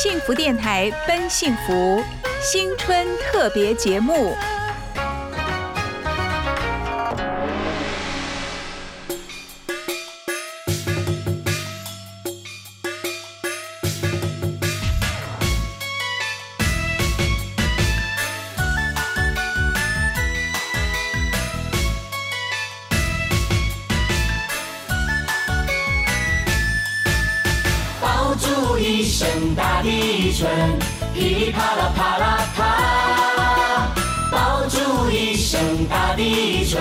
幸福电台奔幸福新春特别节目。声大地震，噼里啪啦啪啦啪。爆竹一声大地震，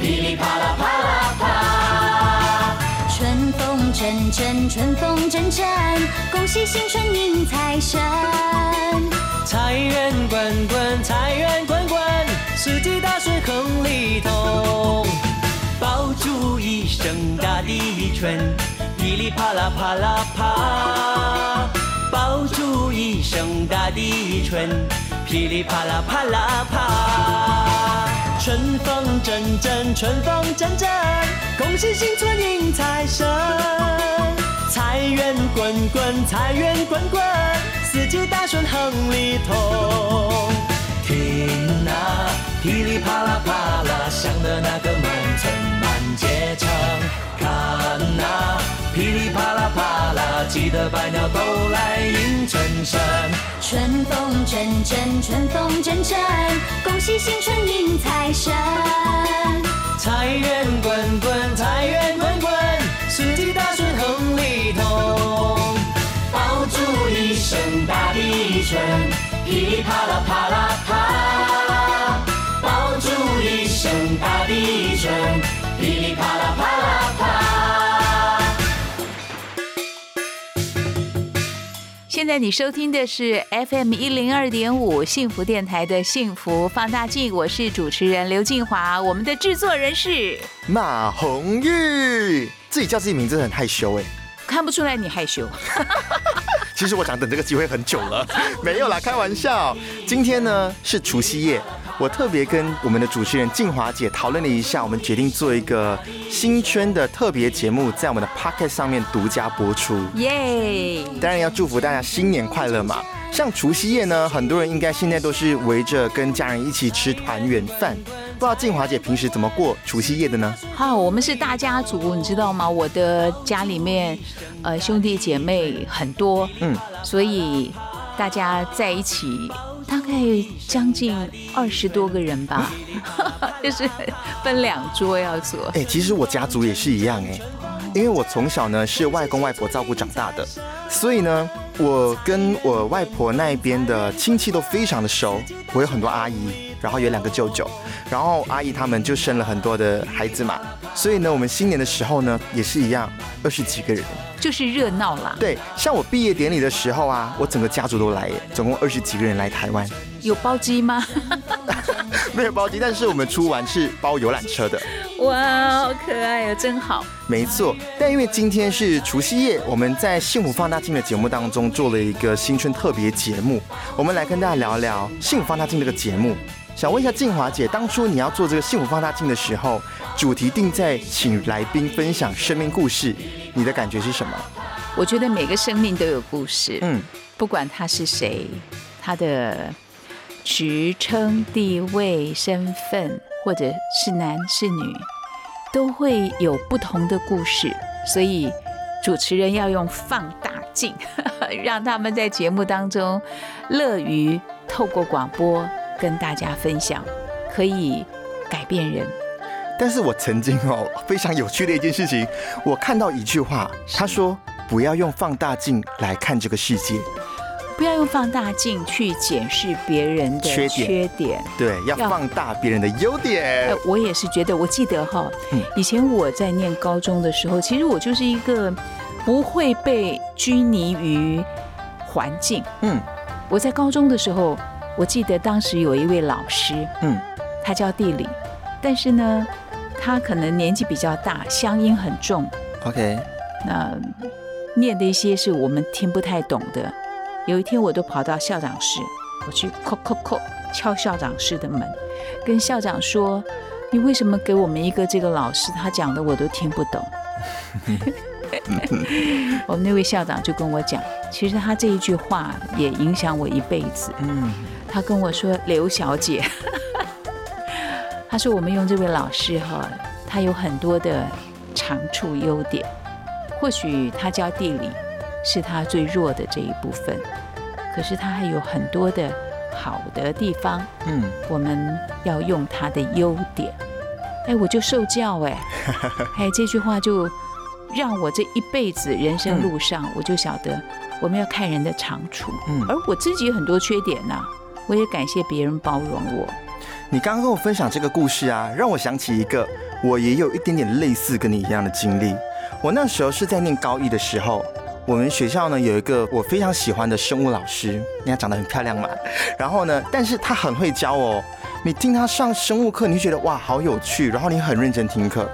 噼里啪啦啪啦啪。春风阵阵，春风阵阵，恭喜新春迎财神。财源滚滚，财源滚滚，四季大顺亨利通。爆竹一声大地震，噼里啪啦啪啦啪。爆竹一声大地春，噼里啪啦啪啦啪。春风阵阵，春风阵阵，恭喜新春迎财神。财源滚滚，财源滚滚，四季大顺亨利通。听那噼里啪啦啪啦响的那个满村满街唱，看那噼里啪啦记得百鸟都来迎春神。春风阵阵，春风阵阵，恭喜新春迎财神。财源滚滚，财源滚滚，四季大顺亨利通。爆竹一声大地春，噼里啪啦啪啦啪。爆竹一声大地春，噼里啪啦啪啦啪。在你收听的是 FM 一零二点五幸福电台的幸福放大镜，我是主持人刘静华，我们的制作人是马红玉，自己叫自己名字很害羞哎。看不出来你害羞，其实我想等这个机会很久了，没有啦，开玩笑。今天呢是除夕夜，我特别跟我们的主持人静华姐讨论了一下，我们决定做一个新春的特别节目，在我们的 Pocket 上面独家播出。耶！当然要祝福大家新年快乐嘛。像除夕夜呢，很多人应该现在都是围着跟家人一起吃团圆饭。不知道静华姐平时怎么过除夕夜的呢？好，我们是大家族，你知道吗？我的家里面，呃，兄弟姐妹很多，嗯，所以大家在一起，大概将近二十多个人吧，就是分两桌要做。哎、其实我家族也是一样哎、因为我从小呢是外公外婆照顾长大的，所以呢，我跟我外婆那一边的亲戚都非常的熟。我有很多阿姨，然后有两个舅舅，然后阿姨他们就生了很多的孩子嘛，所以呢，我们新年的时候呢也是一样，二十几个人。就是热闹啦。对，像我毕业典礼的时候啊，我整个家族都来耶，总共二十几个人来台湾，有包机吗？没有包机，但是我们出完是包游览车的。哇，好可爱哦，真好。没错，但因为今天是除夕夜，我们在幸福放大镜的节目当中做了一个新春特别节目，我们来跟大家聊聊幸福放大镜这个节目。想问一下静华姐，当初你要做这个幸福放大镜的时候，主题定在请来宾分享生命故事，你的感觉是什么？我觉得每个生命都有故事，嗯，不管他是谁，他的职称、地位、身份，或者是男是女，都会有不同的故事。所以主持人要用放大镜，让他们在节目当中乐于透过广播跟大家分享，可以改变人。但是我曾经哦非常有趣的一件事情，我看到一句话，他说不要用放大镜来看这个世界，不要用放大镜去检视别人的缺点缺点对，要要放大别人的优点呃，。我也是觉得，我记得哈嗯，以前我在念高中的时候，其实我就是一个不会被拘泥于环境。嗯我在高中的时候，我记得当时有一位老师，嗯，他教地理，但是呢，他可能年纪比较大，乡音很重，，OK，那念的一些是我们听不太懂的。有一天，我都跑到校长室，我去叩叩叩敲校长室的门，跟校长说：“你为什么给我们一个这个老师，他讲的我都听不懂？” 我们那位校长就跟我讲，其实他这一句话也影响我一辈子。嗯，他跟我说：“刘小姐，他说我们用这位老师哈，他有很多的长处优点，或许他教地理是他最弱的这一部分，可是他还有很多的好的地方，嗯，我们要用他的优点。”哎，我就受教哎，哎，这句话就让我这一辈子人生路上，我就晓得我们要看人的长处，嗯。而我自己有很多缺点呐、我也感谢别人包容我。你刚刚跟我分享这个故事啊，让我想起一个我也有一点点类似跟你一样的经历。我那时候是在念高一的时候，我们学校呢有一个我非常喜欢的生物老师，你看长得很漂亮嘛，然后呢，但是他很会教哦。你听他上生物课，你就觉得哇好有趣，然后你很认真听课。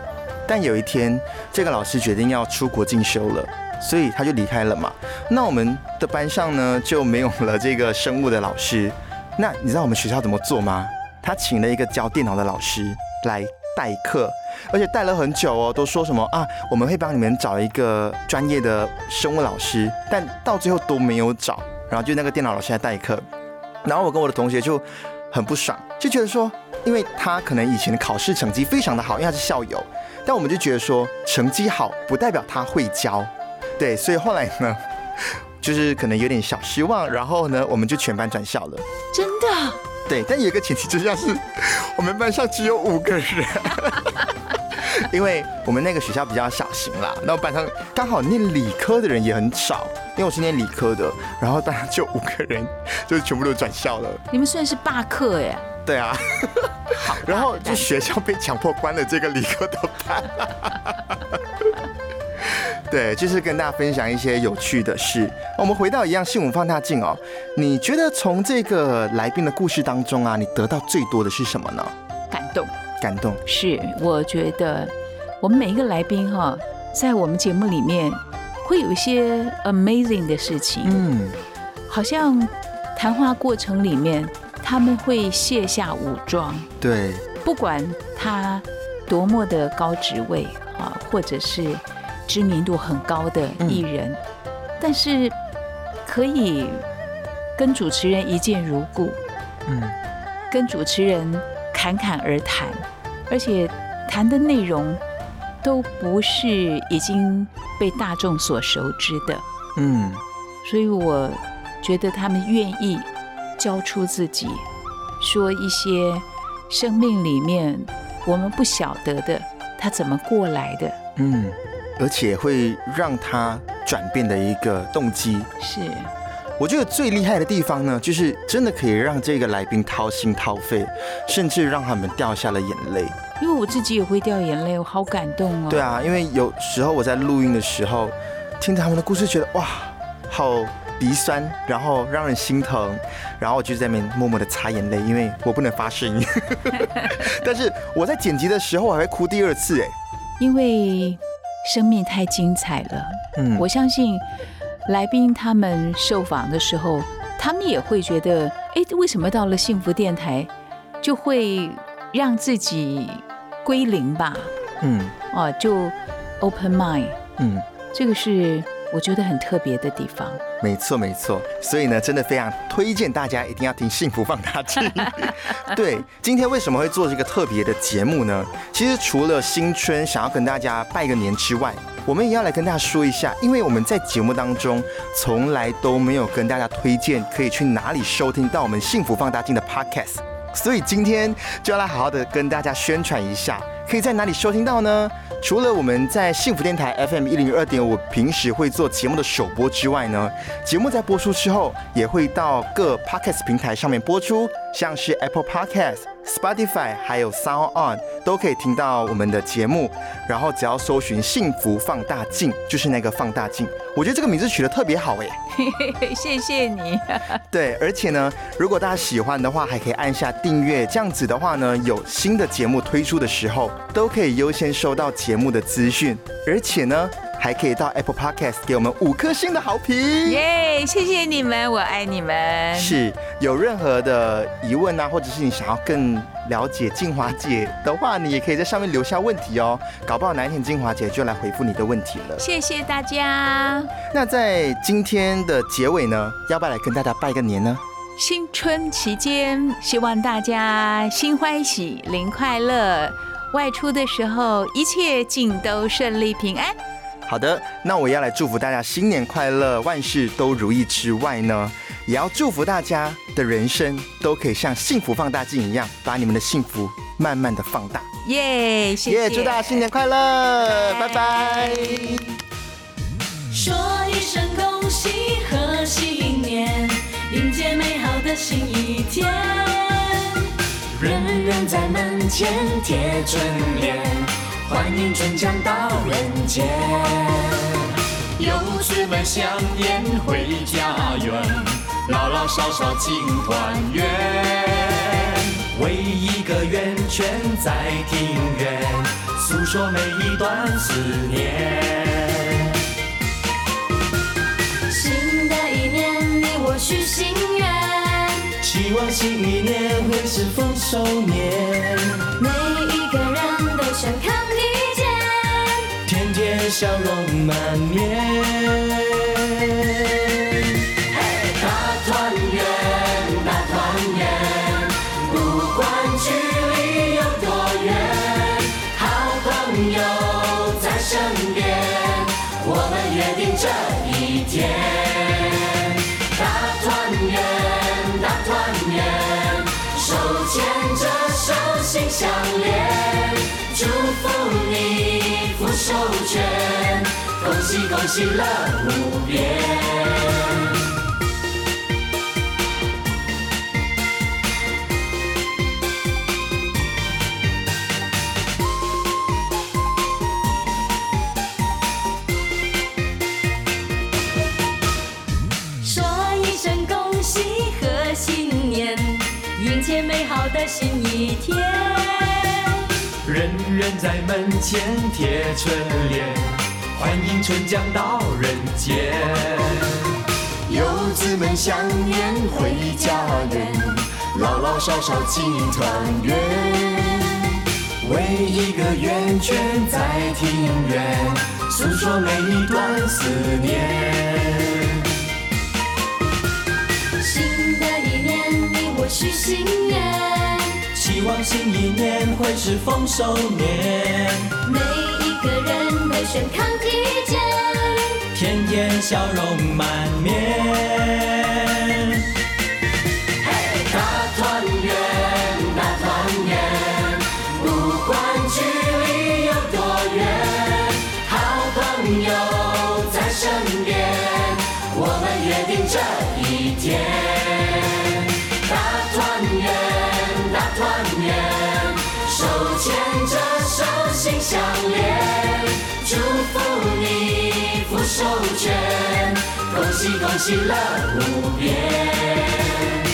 但有一天，这个老师决定要出国进修了，所以他就离开了嘛。那我们的班上呢就没有了这个生物的老师。那你知道我们学校怎么做吗？他请了一个教电脑的老师来代课，而且带了很久哦，都说什么啊，我们会帮你们找一个专业的生物老师，但到最后都没有找，然后就那个电脑老师来代课，然后我跟我的同学就很不爽，就觉得说，因为他可能以前的考试成绩非常的好，因为他是校友，但我们就觉得说，成绩好不代表他会教，对，所以后来呢，就是可能有点小失望，然后呢，我们就全班转校了。真的，对，但有一个前提之下是，我们班上只有五个人，因为我们那个学校比较小型啦，然后班上刚好念理科的人也很少，因为我是念理科的，然后大家就五个人，就全部都转校了。你们算是罢课耶，对啊，好然后就学校被强迫关了这个理科的班。对，就是跟大家分享一些有趣的事。我们回到一样新闻放大镜哦，你觉得从这个来宾的故事当中啊，你得到最多的是什么呢？感动。感动。是，我觉得我们每一个来宾哈，在我们节目里面会有一些 amazing 的事情，嗯，好像谈话过程里面他们会卸下武装，对，不管他多么的高职位啊，或者是知名度很高的艺人，但是可以跟主持人一见如故，嗯，跟主持人侃侃而谈，而且谈的内容都不是已经被大众所熟知的，嗯，所以我觉得他们愿意交出自己，说一些生命里面我们不晓得的，他怎么过来的，嗯，而且会让他转变的一个动机。是我觉得最厉害的地方呢，就是真的可以让这个来宾掏心掏肺，甚至让他们掉下了眼泪。因为我自己也会掉眼泪，我好感动哦。对啊，因为有时候我在录音的时候，听着他们的故事，觉得哇，好鼻酸，然后让人心疼，然后我就在那边默默的擦眼泪，因为我不能发声音。但是我在剪辑的时候，我还会哭第二次，哎，因为生命太精彩了。嗯我相信来宾他们受访的时候，他们也会觉得，哎，为什么到了幸福电台就会让自己归零吧？嗯哦，就 open mind，嗯。这个是我觉得很特别的地方。没错，没错，所以呢，真的非常推荐大家一定要听《幸福放大镜》。对，今天为什么会做这个特别的节目呢？其实除了新春想要跟大家拜个年之外，我们也要来跟大家说一下，因为我们在节目当中从来都没有跟大家推荐可以去哪里收听到我们《幸福放大镜》的 Podcast，所以今天就要来好好的跟大家宣传一下，可以在哪里收听到呢？除了我们在幸福电台 FM 一零二点五平时会做节目的首播之外呢，节目在播出之后也会到各 Podcast 平台上面播出，像是 Apple Podcast、Spotify 还有 Sound On 都可以听到我们的节目。然后只要搜寻“幸福放大镜”，就是那个放大镜。我觉得这个名字取得特别好哎。谢谢你。对，而且呢，如果大家喜欢的话，还可以按下订阅，这样子的话呢，有新的节目推出的时候，都可以优先收到节目的资讯，而且呢，还可以到 Apple Podcast 给我们五颗星的好评。耶谢谢你们，我爱你们。是有任何的疑问啊，或者是你想要更了解静华姐的话，你也可以在上面留下问题哦，搞不好哪一天静华姐就来回复你的问题了。谢谢大家。那在今天的结尾呢，要不要来跟大家拜个年呢？新春期间，希望大家心欢喜、灵快乐。外出的时候，一切尽都顺利平安。好的，那我要来祝福大家新年快乐，万事都如意之外呢，也要祝福大家的人生都可以像幸福放大镜一样，把你们的幸福慢慢的放大。耶，谢谢，祝大家新年快乐，拜拜。说一声恭喜贺新年，迎接美好的新一天。人人在门前贴春联，欢迎春江到人间。游子们相烟回家园，老老少少庆团圆。围一个圆圈在庭院，诉说每一段思念。新的一年，你我许心愿，希望新一年会是丰收年，笑容满面。嘿大团圆，大团圆，不管距离有多远，好朋友在身边，我们约定这一天。大团圆，大团圆，手牵着手心相连，恭喜恭喜乐无边。说一声恭喜贺新年，迎接美好的新一天。人在门前贴春联，欢迎春江到人间。游子们想念回家园，老老少少庆团圆。围一个圆圈在庭院，诉说每一段思念。新的一年，你我许心愿，希望新一年会是丰收年，每一个人都选康体健。天天笑容满面。相连，祝福你福寿全，恭喜恭喜乐无边。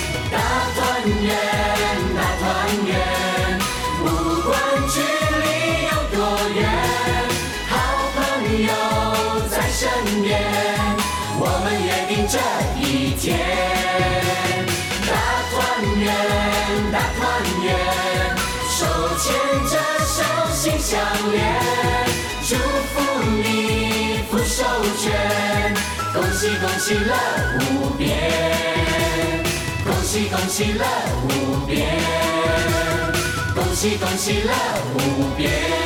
心相连，祝福你福寿全，恭喜恭喜乐无边。恭喜恭喜乐无边，恭喜恭喜乐无边。